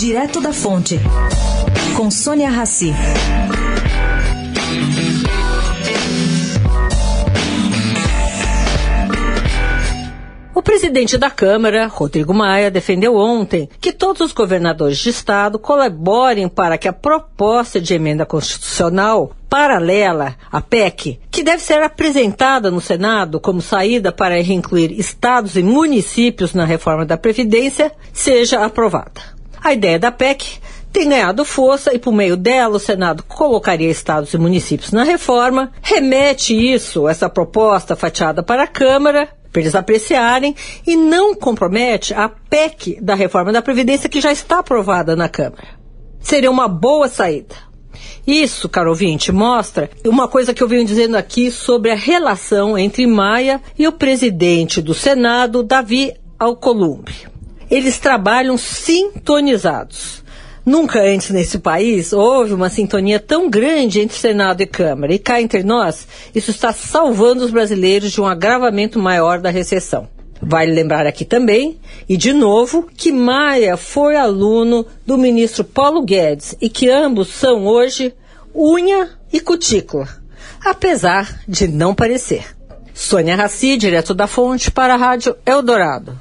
Direto da Fonte, com Sônia Rassi. O presidente da Câmara, Rodrigo Maia, defendeu ontem que todos os governadores de estado colaborem para que a proposta de emenda constitucional paralela à PEC, que deve ser apresentada no Senado como saída para reincluir estados e municípios na reforma da Previdência, seja aprovada. A ideia da PEC tem ganhado força e, por meio dela, o Senado colocaria estados e municípios na reforma, remete isso, essa proposta fatiada para a Câmara, para eles apreciarem, e não compromete a PEC da reforma da Previdência que já está aprovada na Câmara. Seria uma boa saída. Isso, caro ouvinte, mostra uma coisa que eu venho dizendo aqui sobre a relação entre Maia e o presidente do Senado, Davi Alcolumbre. Eles trabalham sintonizados. Nunca antes nesse país houve uma sintonia tão grande entre Senado e Câmara. E cá entre nós, isso está salvando os brasileiros de um agravamento maior da recessão. Vale lembrar aqui também, e de novo, que Maia foi aluno do ministro Paulo Guedes e que ambos são hoje unha e cutícula, apesar de não parecer. Sônia Raci, direto da Fonte, para a Rádio Eldorado.